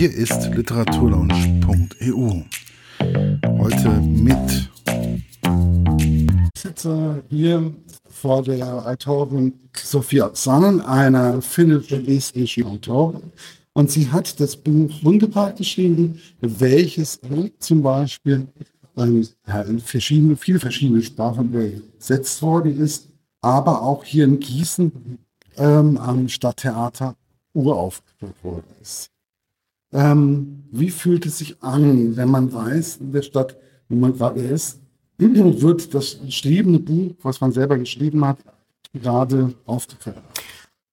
Hier ist literaturlaunch.eu. Heute mit. Ich sitze hier vor der Autorin Sophia Zannen, einer finnisch-estnischen Autorin. Und sie hat das Buch wunderbar geschrieben, welches zum Beispiel in verschiedene, viele verschiedene Sprachen übersetzt worden ist, aber auch hier in Gießen ähm, am Stadttheater uraufgeführt worden ist. Ähm, wie fühlt es sich an, wenn man weiß, in der Stadt, wo man gerade ist, wird das geschriebene Buch, was man selber geschrieben hat, gerade aufgeführt?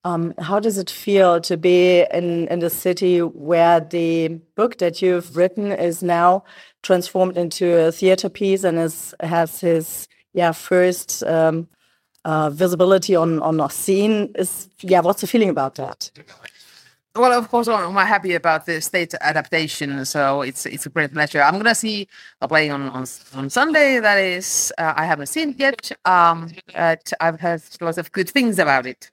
Um, how does it feel to be in, in the city where the book that you've written is now transformed into a theater piece and is, has his yeah first um, uh, visibility on on a scene? Is yeah, what's the feeling about that? Well, of course, I'm happy about the state adaptation, so it's it's a great pleasure. I'm gonna see a play on on, on Sunday. That is, uh, I haven't seen it yet, um, but I've heard lots of good things about it.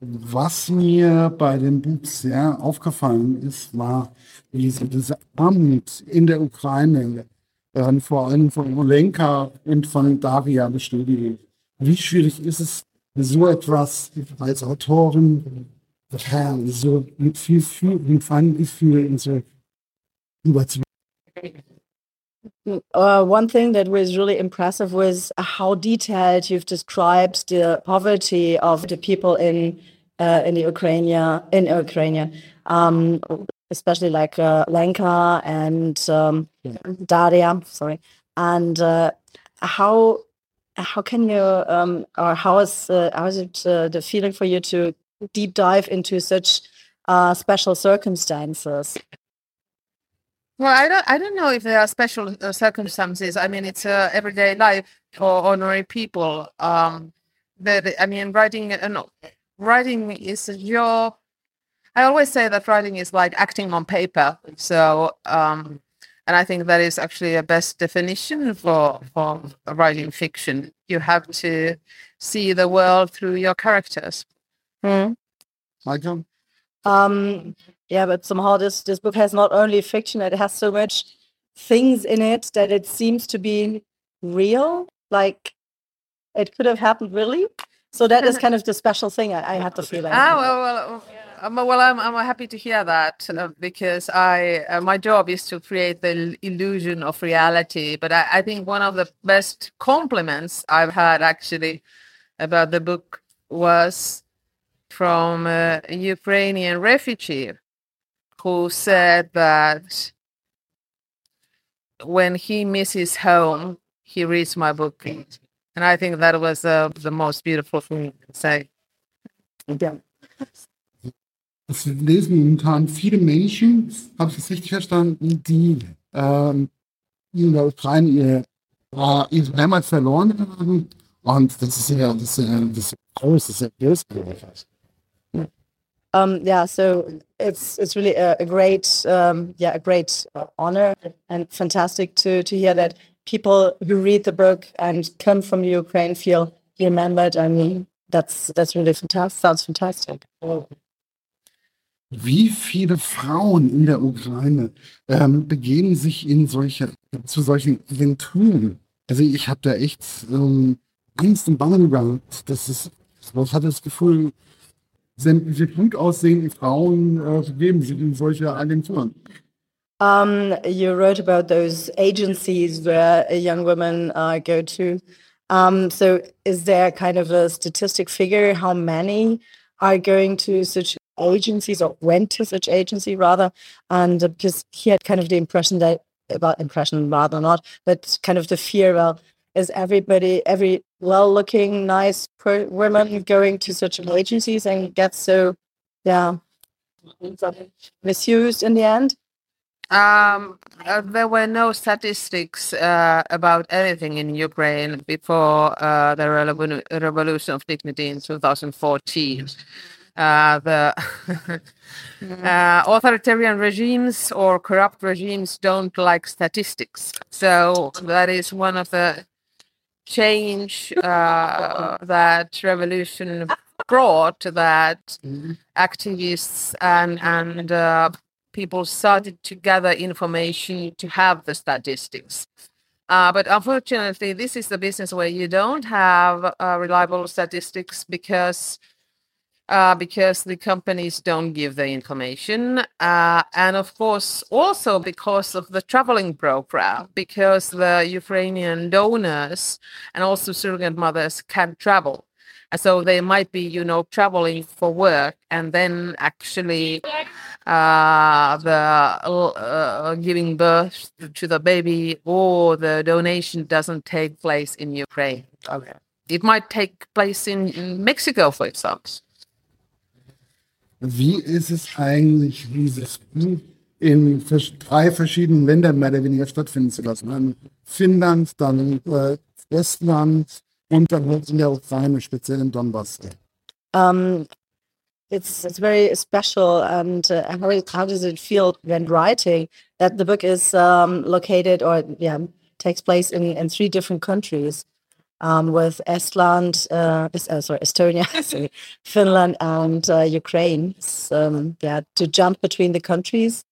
Was mir bei dem Buch sehr aufgefallen ist, war, wie sie das Amt in der Ukraine, äh, vor allem von Olenka und von Daria bestätigen. Wie schwierig ist es, so etwas als Autorin so viel, viel mit Feingefühl und so? Uh, one thing that was really impressive was how detailed you've described the poverty of the people in uh, in the Ukraine, in Ukraine, um, especially like uh, Lenka and um, Daria. Sorry, and uh, how how can you um, or how is uh, how is it uh, the feeling for you to deep dive into such uh, special circumstances? Well, I don't, I don't know if there are special uh, circumstances. I mean, it's uh, everyday life for ordinary people. Um, but I mean, writing, uh, writing is your. I always say that writing is like acting on paper. So, um, and I think that is actually a best definition for for writing fiction. You have to see the world through your characters. Hmm. Michael? Um, yeah, but somehow this this book has not only fiction; it has so much things in it that it seems to be real. Like it could have happened really. So that is kind of the special thing. I, I had to feel. Ah, well, well, um, well, I'm I'm happy to hear that uh, because I uh, my job is to create the illusion of reality. But I, I think one of the best compliments I've had actually about the book was from a Ukrainian refugee who said that when he misses home, he reads my book. And I think that was uh, the most beautiful thing to say. Yeah. Es lesen momentan viele Menschen, habe ich das richtig verstanden, die ähm, in der Ukraine ihr, äh, ihre Heimat verloren haben. Und das ist ja, das ist das ist groß, das ist ja bösartig. Um, yeah, so it's it's really a, a great um, yeah a great honor and fantastic to to hear that people who read the book and come from Ukraine feel remembered. I mean, that's that's really fantastic. Sounds fantastic. Wie viele Frauen in der Ukraine ähm, begeben sich in solche zu solchen Aventuren? Also ich habe da echt ähm, Angst und Bangen gehabt. Das ist, ich hatte das Gefühl, sämtliche gut aussehenden Frauen äh, sich in solche Agenturen. Um, you wrote about those agencies where young women uh, go to. Um, so, is there kind of a statistic figure how many are going to such agencies or went to such agency rather? And uh, because he had kind of the impression that about impression rather not, but kind of the fear. Well, is everybody every well-looking, nice per- women going to such agencies and get so, yeah, misused in the end? Um, uh, there were no statistics uh, about anything in Ukraine before uh, the revolu- revolution of dignity in 2014. Uh, the uh, authoritarian regimes or corrupt regimes don't like statistics. So that is one of the change uh, that revolution brought that activists and and uh, people started to gather information to have the statistics. Uh, but unfortunately, this is the business where you don't have uh, reliable statistics because uh, because the companies don't give the information. Uh, and of course, also because of the traveling program, because the Ukrainian donors and also surrogate mothers can't travel. And so they might be, you know, traveling for work and then actually uh, the uh, giving birth to the baby or the donation doesn't take place in Ukraine. Okay. It might take place in, in Mexico, for example. Wie ist es eigentlich, dieses Buch in drei verschiedenen Ländern mehr oder weniger stattfinden zu lassen? Finnland, dann äh, Estland und dann halt in der Ukraine, speziell in Donbass. Um, it's it's very special and uh, how, how does it feel when writing that the book is um, located or yeah takes place in, in three different countries um, with Estland, uh, uh, sorry, Estonia, sorry, Finland, and uh, Ukraine. So, um, yeah, to jump between the countries.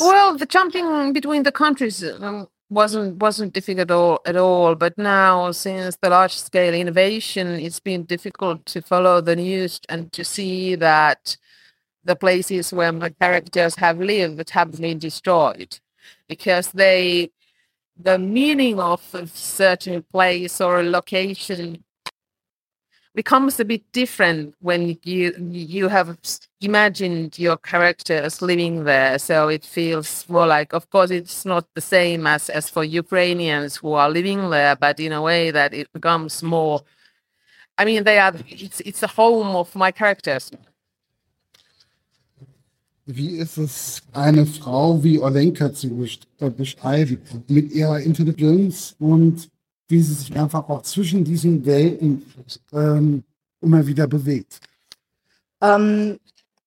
well, the jumping between the countries um, wasn't wasn't difficult at all, at all. But now, since the large scale innovation, it's been difficult to follow the news and to see that the places where my characters have lived have been destroyed because they the meaning of a certain place or a location becomes a bit different when you you have imagined your characters living there. So it feels more like of course it's not the same as as for ukrainians who are living there but in a way that it becomes more i mean they are it's it's a home of my characters Wie ist es, eine Frau wie Olenka zu äh, beschreiben, mit ihrer Intelligenz und wie sie sich einfach auch zwischen diesen Welten ähm, immer wieder bewegt? Um,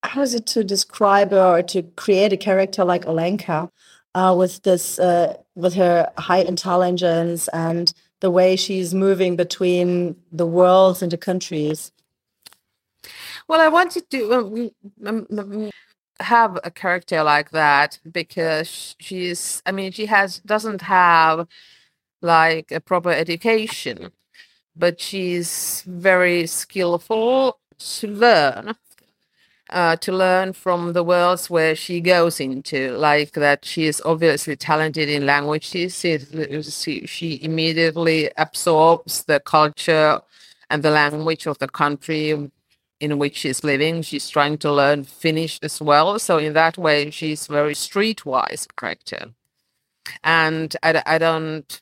how is it to describe or to create a character like Olenka uh, with this, uh, with her high intelligence and the way she's moving between the worlds and the countries? Well, I wanted to. Um, um, um have a character like that because she's i mean she has doesn't have like a proper education but she's very skillful to learn uh, to learn from the worlds where she goes into like that she is obviously talented in languages. She, she immediately absorbs the culture and the language of the country in which she's living. She's trying to learn Finnish as well. So in that way, she's very streetwise character. And I, I don't,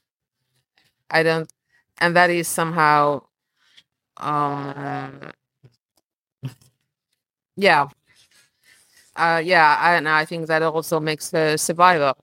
I don't, and that is somehow, um, yeah, uh, yeah, and I think that also makes her survivor.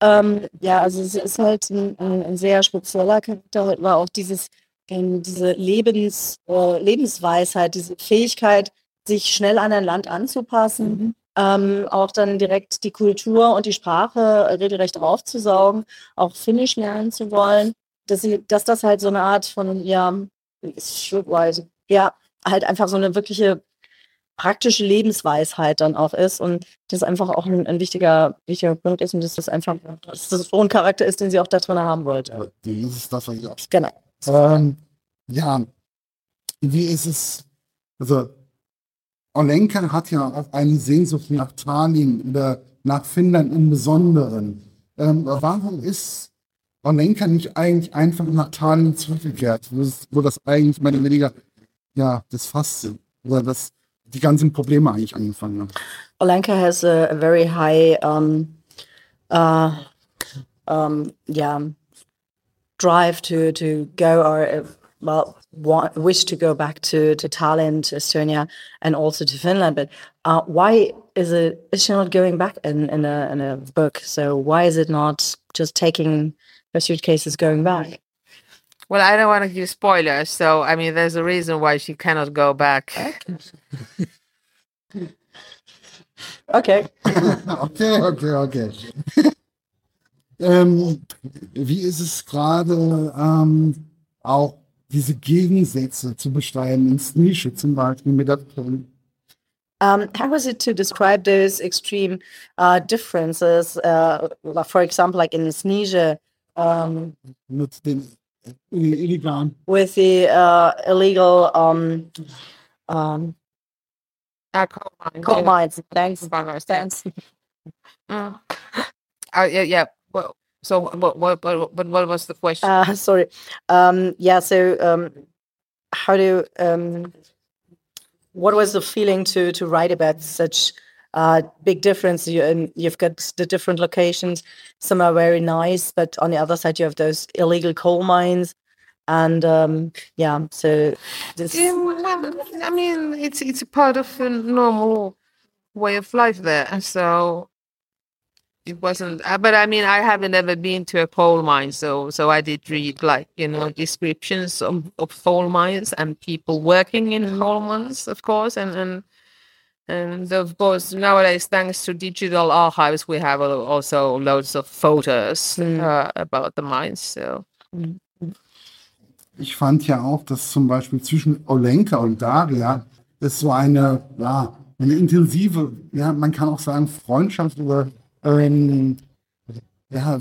Ähm, ja, also es ist halt ein, ein sehr spezieller Charakter. Heute war auch dieses, ähm, diese Lebens, äh, Lebensweisheit, diese Fähigkeit, sich schnell an ein Land anzupassen, mhm. ähm, auch dann direkt die Kultur und die Sprache regelrecht aufzusaugen, auch Finnisch lernen zu wollen, dass, sie, dass das halt so eine Art von, ja, ja, halt einfach so eine wirkliche praktische Lebensweisheit dann auch ist und das einfach auch ein, ein wichtiger, wichtiger Punkt ist und dass das einfach dass das so ein Charakter ist, den sie auch da drin haben wollte. Ja, das ist das, was ich auch. Genau. Ähm, ja, wie ist es, also Olenka hat ja auch eine Sehnsucht nach Tallinn oder nach Finnland im Besonderen. Ähm, warum ist Olenka nicht eigentlich einfach nach Tallinn zurückgekehrt, wo das, wo das eigentlich meine weniger, ja, das Fass sind, oder das die ganzen Probleme eigentlich angefangen haben. Olenka has a, very high um, uh, um, yeah, drive to to go or uh, well want, wish to go back to to Tallinn, to Estonia, and also to Finland. But uh, why is it is she not going back in in a in a book? So why is it not just taking her suitcases going back? Well, I don't want to give spoilers, so I mean, there's a reason why she cannot go back. okay. okay, okay, okay. Ähm, wie ist es gerade ähm, auch diese Gegensätze zu beschreiben, ins Nische zum Beispiel mit der Um, how was it to describe those extreme uh, differences? Uh, for example, like in Snesia, um, mit den illegalen. with the uh, illegal um, um, Uh, coal mines, coal yeah. mines. Thanks. Bangers, yeah. Thanks. Oh, yeah, yeah. Well, so what, what, what, what, what was the question? Uh, sorry. Um, yeah. So, um, how do um, what was the feeling to to write about such uh, big difference? You and you've got the different locations. Some are very nice, but on the other side, you have those illegal coal mines, and um, yeah. So this. I mean, it's it's a part of a normal way of life there. So it wasn't. uh, But I mean, I haven't ever been to a coal mine, so so I did read like you know descriptions of, of coal mines and people working in coal mines, of course, and and and of course nowadays, thanks to digital archives, we have al- also loads of photos Mm. uh, about the mines. So. Ich fand ja auch, dass zum Beispiel zwischen Olenka und Daria ist so eine, ja, eine intensive, ja, man kann auch sagen Freundschaft oder, ähm, ja,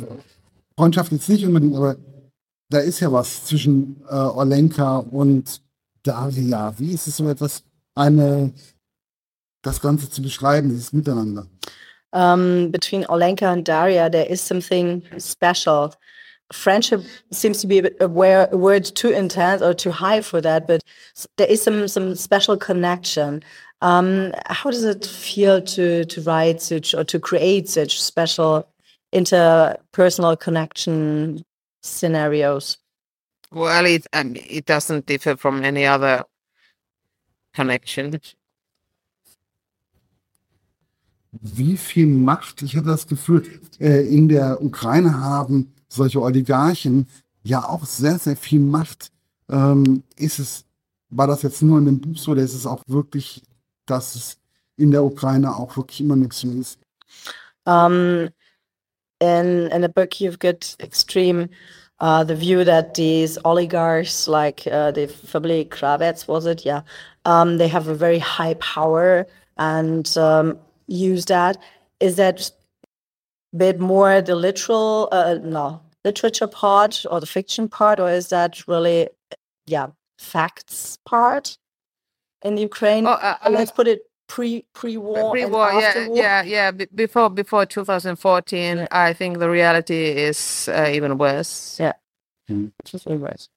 Freundschaft jetzt nicht unbedingt, aber da ist ja was zwischen äh, Olenka und Daria. Wie ist es so etwas, eine, das Ganze zu beschreiben, dieses Miteinander? um, between Olenka and Daria, there is something special. Friendship seems to be a, a, word, too intense or too high for that, but there is some some special connection. Um, how does it feel to to write such or to create such special interpersonal connection scenarios? Well, it um, it doesn't differ from any other connection. Wie viel Macht, ich hatte das Gefühl, äh, in der Ukraine haben solche Oligarchen ja auch sehr, sehr viel Macht. Ähm, ist es, war das jetzt nur in dem Buch so, oder ist es auch wirklich, dass es in der Ukraine auch wirklich immer noch so ist? Um, in in the book, you've got extreme uh, the view that these oligarchs, like uh, the family Kravets, was it? Yeah, um, they have a very high power and um, use that. Is that a bit more the literal, uh, no, literature part or the fiction part, or is that really, yeah, facts part in Ukraine? Oh, uh, Uh, Let's put it pre pre war, Pre-war, and yeah, after war. yeah, yeah. be- Before before 2014, I think the reality is uh, even worse. Yeah. Hm. Just reverse.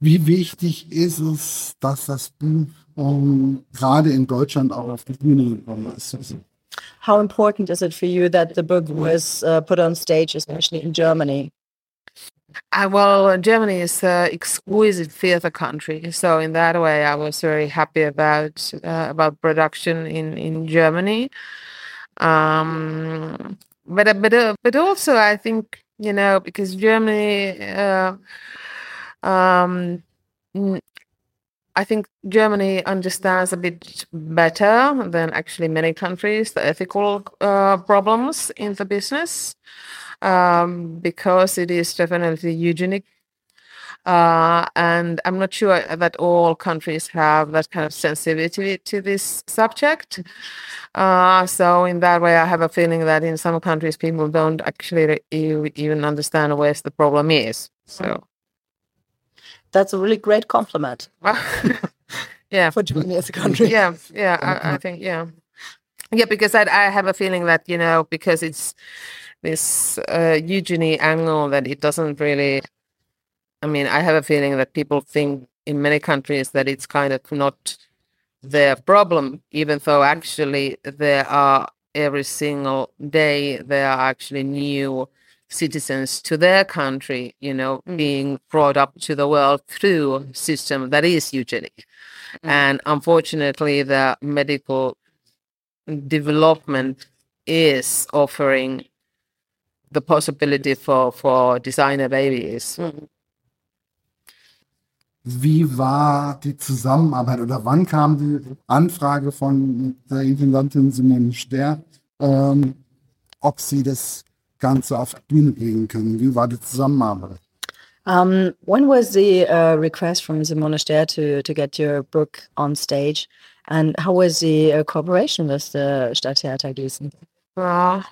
Wie wichtig ist es, dass das Buch ähm, gerade in Deutschland auch auf die Bühne gekommen ist? How important is it for you that the book was uh, put on stage, especially in Germany? Uh, well, Germany is an exquisite theater country, so in that way, I was very happy about uh, about production in in Germany. Um, but uh, but uh, but also, I think you know because Germany. Um, I think Germany understands a bit better than actually many countries the ethical uh, problems in the business um, because it is definitely eugenic. Uh, and I'm not sure that all countries have that kind of sensitivity to this subject. Uh, so in that way, I have a feeling that in some countries, people don't actually even understand where the problem is. So, That's a really great compliment yeah, for Germany as a country. yeah, yeah. I, I think yeah, yeah. Because I I have a feeling that you know because it's this uh, eugeny angle that it doesn't really. I mean, I have a feeling that people think in many countries that it's kind of not their problem, even though actually there are every single day there are actually new citizens to their country, you know, mm. being brought up to the world through a system that is eugenic. Mm. And unfortunately, the medical development is offering the possibility for, for designer babies. Mm. Wie war die Zusammenarbeit oder wann kam die Anfrage von der Intendantin Simone Sterr, ähm, ob Sie das Ganze auf die Bühne bringen können. Wie war die Zusammenarbeit? Um, when was the uh, request from Simone Sterr to, to get your book on stage? And how was the uh, cooperation with the Stadttheater Gießen? Uh,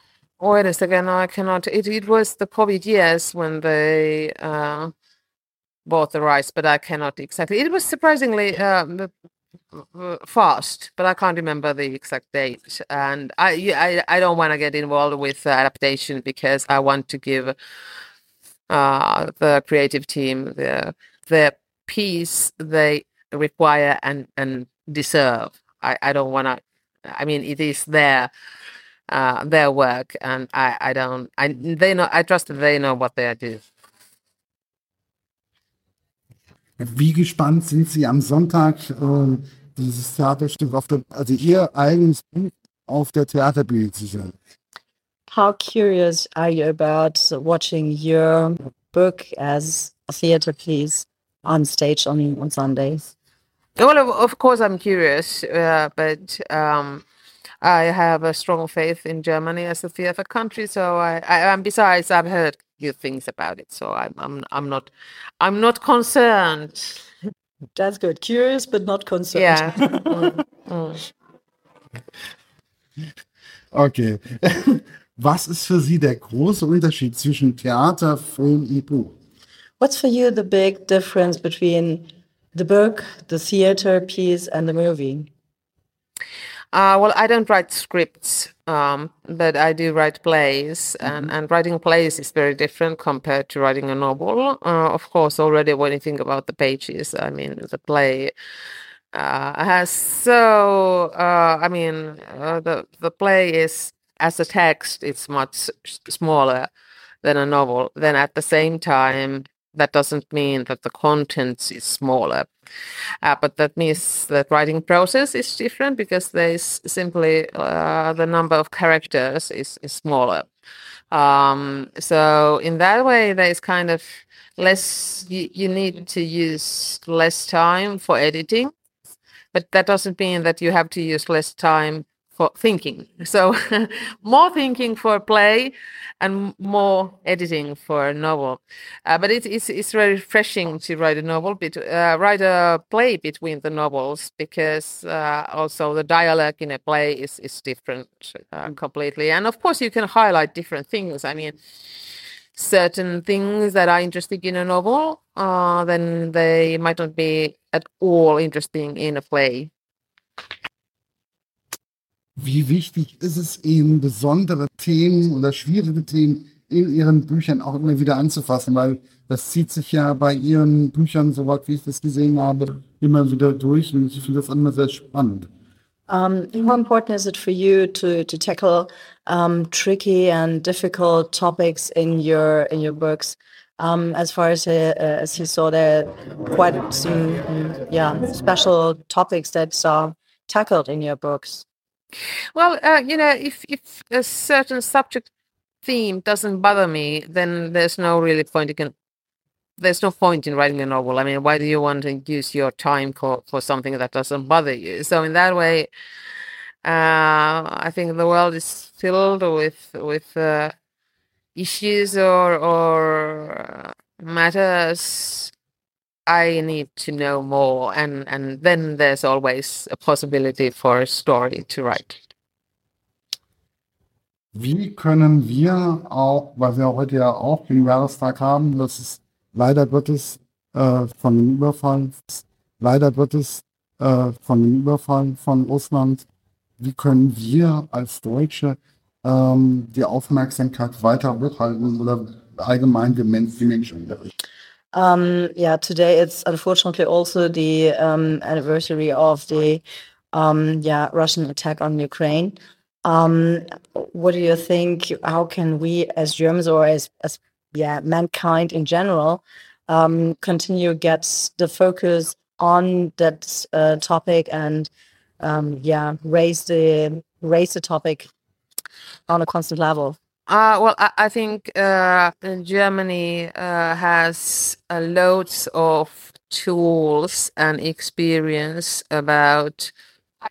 wait a second, I cannot. It, it was the COVID years when they uh, bought the rights, but I cannot exactly. It was surprisingly uh, fast, but I can't remember the exact date. And I, I, I don't want to get involved with adaptation because I want to give uh, the creative team the the piece they require and and deserve. I, I don't want to. I mean, it is their uh, their work, and I I don't. I they know. I trust they know what they are doing. Wie gespannt sind Sie am Sonntag äh, dieses Theaterstück auf der, also Ihr eigenes Buch auf der Theaterbühne zu sehen? How curious are you about watching your book as a theater piece on stage on, on Sundays? Well, of, of course, I'm curious, uh, but um, I have a strong faith in Germany as a theater country. So I, I and besides, I've heard good things about it. So I'm, I'm, I'm not, I'm not concerned. That's good. Curious, but not concerned. Yeah. Mm, mm. Okay. Was ist für Sie der große Unterschied zwischen Theater, Film und Buch? What's for you the big difference between the book, the theater piece, and the movie? Uh, well, I don't write scripts, um, but I do write plays, and, and writing plays is very different compared to writing a novel. Uh, of course, already when you think about the pages, I mean, the play uh, has so, uh, I mean, uh, the the play is as a text, it's much smaller than a novel. Then at the same time, that doesn't mean that the contents is smaller. Uh, but that means that writing process is different because there's simply uh, the number of characters is, is smaller. Um, so in that way, there's kind of less, you need to use less time for editing, but that doesn't mean that you have to use less time for thinking. So more thinking for play and more editing for a novel. Uh, but it, it's it's very refreshing to write a novel, bet- uh, write a play between the novels because uh, also the dialogue in a play is is different uh, completely. And of course, you can highlight different things. I mean. Certain things that are interesting in a novel, uh, then they might not be at all interesting in a play. Wie wichtig ist es Ihnen, besondere Themen oder schwierige Themen in Ihren Büchern auch immer wieder anzufassen? Weil das zieht sich ja bei Ihren Büchern, soweit wie ich das gesehen habe, immer wieder durch und ich finde das immer sehr spannend. Um, how important is it for you to to tackle um, tricky and difficult topics in your in your books? Um, as far as uh, uh, as you saw, there are quite some yeah special topics that are tackled in your books. Well, uh, you know, if if a certain subject theme doesn't bother me, then there's no really point in there's no point in writing a novel. I mean, why do you want to use your time for, for something that doesn't bother you? So in that way, uh, I think the world is filled with with uh, issues or or uh, matters I need to know more, and and then there's always a possibility for a story to write. Wie können wir auch, weil wir heute ja auch den Jahrestag haben, das ist leider Gottes äh, von dem Überfall, leider Gottes äh, von dem Überfall von Russland, wie können wir als Deutsche ähm, die Aufmerksamkeit weiter hochhalten oder allgemein die Men- die Menschen berichten? Um, yeah, today it's unfortunately also the um, anniversary of the um, yeah Russian attack on Ukraine. Um, what do you think? How can we, as Germans or as as yeah mankind in general, um, continue get the focus on that uh, topic and um, yeah raise the raise the topic on a constant level? Uh, well, I, I think uh, Germany uh, has uh, loads of tools and experience about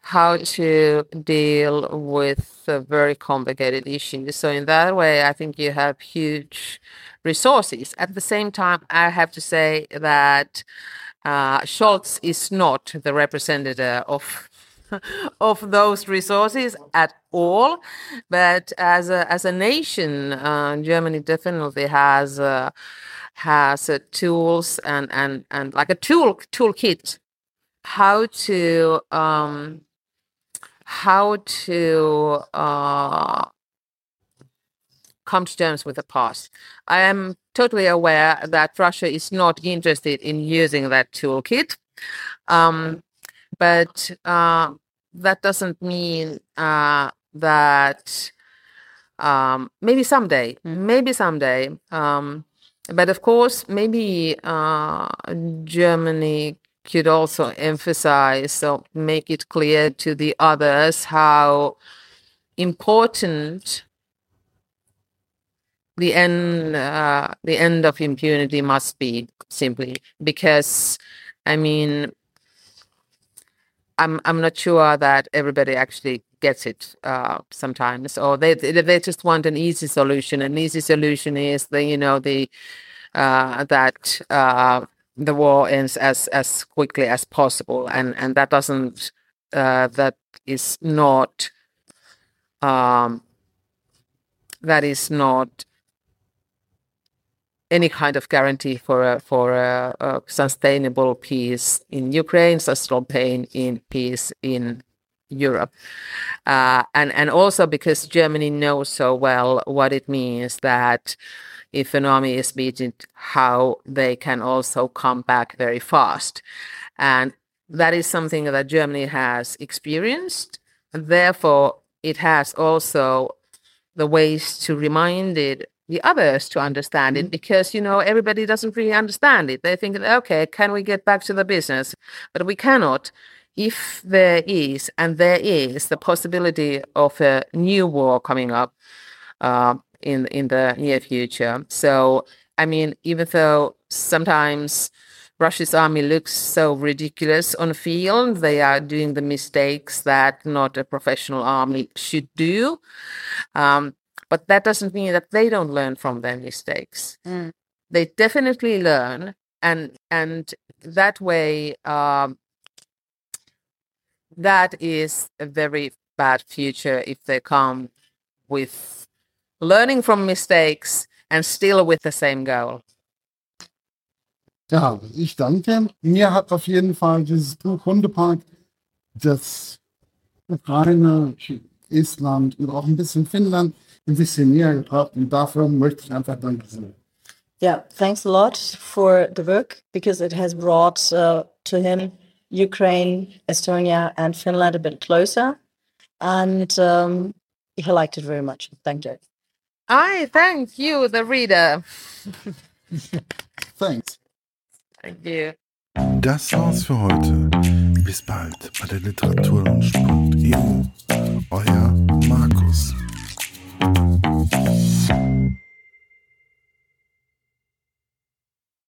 how to deal with a very complicated issues. So in that way, I think you have huge resources. At the same time, I have to say that uh, Scholz is not the representative of of those resources at all. But as a as a nation, uh, Germany definitely has uh, has uh, tools and and and like a tool toolkit how to um, how to uh, come to terms with the past. I am totally aware that Russia is not interested in using that toolkit, um, but uh, that doesn't mean uh, that um, maybe someday, maybe someday. Um, but of course, maybe uh, Germany could also emphasize or make it clear to the others how important the end uh, the end of impunity must be simply because I mean I'm I'm not sure that everybody actually gets it uh, sometimes or they they just want an easy solution. An easy solution is the you know the uh, that uh, the war ends as as quickly as possible and and that doesn't uh, that is not um, that is not any kind of guarantee for a for a, a sustainable peace in Ukraine, sustainable pain in peace in Europe, uh, and and also because Germany knows so well what it means that if an army is beaten, how they can also come back very fast, and that is something that Germany has experienced. And Therefore, it has also the ways to remind it the others to understand it because you know everybody doesn't really understand it they think okay can we get back to the business but we cannot if there is and there is the possibility of a new war coming up uh, in in the near future so i mean even though sometimes Russia's army looks so ridiculous on the field. They are doing the mistakes that not a professional army should do. Um, but that doesn't mean that they don't learn from their mistakes. Mm. They definitely learn, and and that way, um, that is a very bad future if they come with learning from mistakes and still with the same goal. Ja, ich danke. Mir hat auf jeden Fall dieses Buch Hundepark das Ukraine, Estland und auch ein bisschen Finnland ein bisschen näher gebracht und dafür möchte ich einfach Danke sagen. Yeah, thanks a lot for the book because it has brought uh, to him Ukraine, Estonia, and Finland a bit closer. And um, he liked it very much. Thank you. I thank you, the reader. Thanks. Thank you. Das war's für heute. Bis bald bei der Literaturlaunch.eu. Euer thank you